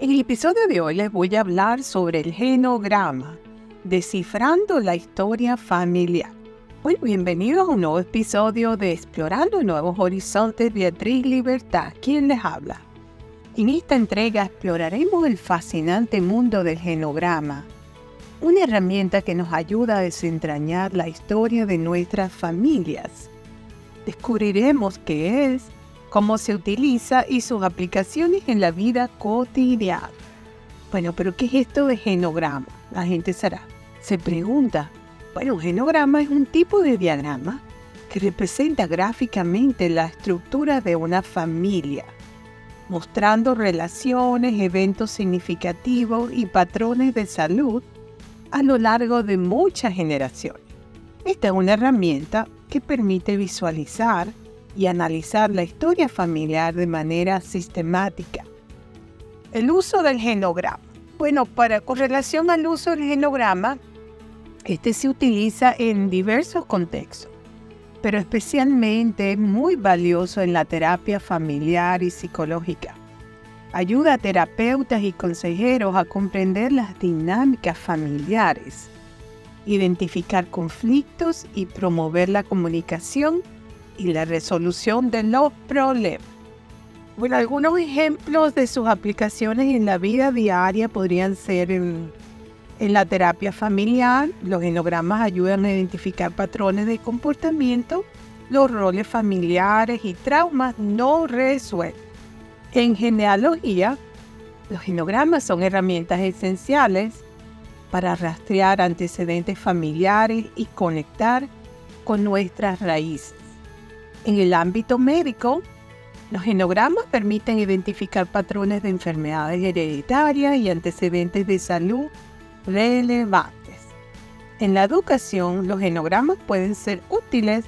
En el episodio de hoy les voy a hablar sobre el genograma, descifrando la historia familiar. Bueno, bienvenidos a un nuevo episodio de Explorando Nuevos Horizontes Beatriz Libertad, quien les habla. En esta entrega exploraremos el fascinante mundo del genograma, una herramienta que nos ayuda a desentrañar la historia de nuestras familias. Descubriremos qué es, cómo se utiliza y sus aplicaciones en la vida cotidiana. Bueno, pero ¿qué es esto de genograma? La gente será. Se pregunta, bueno, un genograma es un tipo de diagrama que representa gráficamente la estructura de una familia, mostrando relaciones, eventos significativos y patrones de salud a lo largo de muchas generaciones. Esta es una herramienta que permite visualizar y analizar la historia familiar de manera sistemática. El uso del genograma. Bueno, para, con relación al uso del genograma, este se utiliza en diversos contextos, pero especialmente es muy valioso en la terapia familiar y psicológica. Ayuda a terapeutas y consejeros a comprender las dinámicas familiares, identificar conflictos y promover la comunicación y la resolución de los problemas. Bueno, algunos ejemplos de sus aplicaciones en la vida diaria podrían ser en, la terapia familiar, los genogramas ayudan a identificar patrones de comportamiento, los roles familiares y traumas no resueltos. En genealogía, los genogramas son herramientas esenciales para rastrear antecedentes familiares y conectar con nuestras raíces. En el ámbito médico, los genogramas permiten identificar patrones de enfermedades hereditarias y antecedentes de salud relevantes. En la educación, los genogramas pueden ser útiles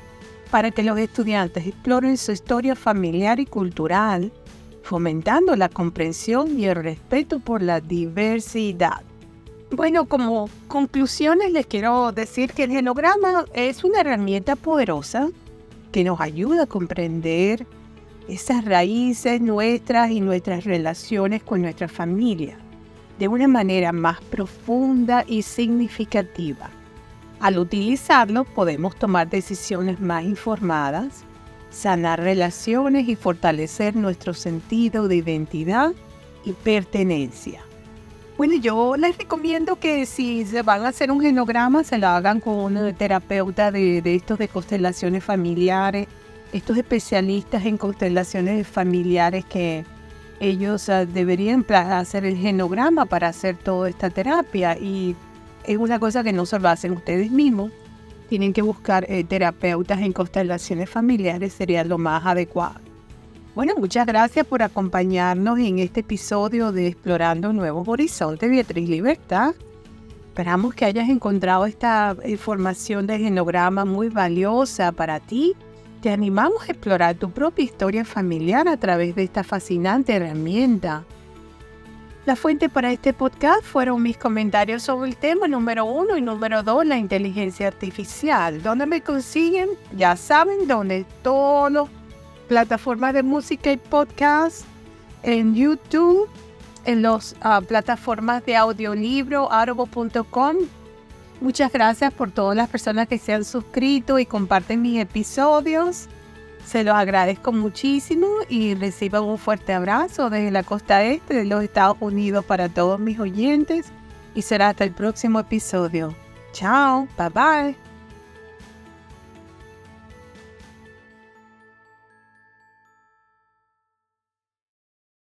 para que los estudiantes exploren su historia familiar y cultural, fomentando la comprensión y el respeto por la diversidad. Bueno, como conclusiones les quiero decir que el genograma es una herramienta poderosa que nos ayuda a comprender esas raíces nuestras y nuestras relaciones con nuestra familia de una manera más profunda y significativa. Al utilizarlo podemos tomar decisiones más informadas, sanar relaciones y fortalecer nuestro sentido de identidad y pertenencia. Bueno, yo les recomiendo que si se van a hacer un genograma, se lo hagan con un terapeuta de, estos de constelaciones familiares, estos especialistas en constelaciones familiares que ellos ah, deberían hacer el genograma para hacer toda esta terapia y es una cosa que no se lo hacen ustedes mismos. Tienen que buscar eh, terapeutas en constelaciones familiares, sería lo más adecuado. Bueno, muchas gracias por acompañarnos en este episodio de Explorando Nuevos Horizontes, Beatriz Libertad. Esperamos que hayas encontrado esta información de genograma muy valiosa para ti. Te animamos a explorar tu propia historia familiar a través de esta fascinante herramienta. La fuente para este podcast fueron mis comentarios sobre el tema número uno y número dos, la inteligencia artificial. ¿Dónde me consiguen? Ya saben, donde todos plataformas de música y podcast, en YouTube, en las ah, plataformas de audiolibro, audible.com. Muchas gracias por todas las personas que se han suscrito y comparten mis episodios. Se los agradezco muchísimo y reciban un fuerte abrazo desde la costa este de los Estados Unidos para todos mis oyentes y será hasta el próximo episodio. Chao, bye bye.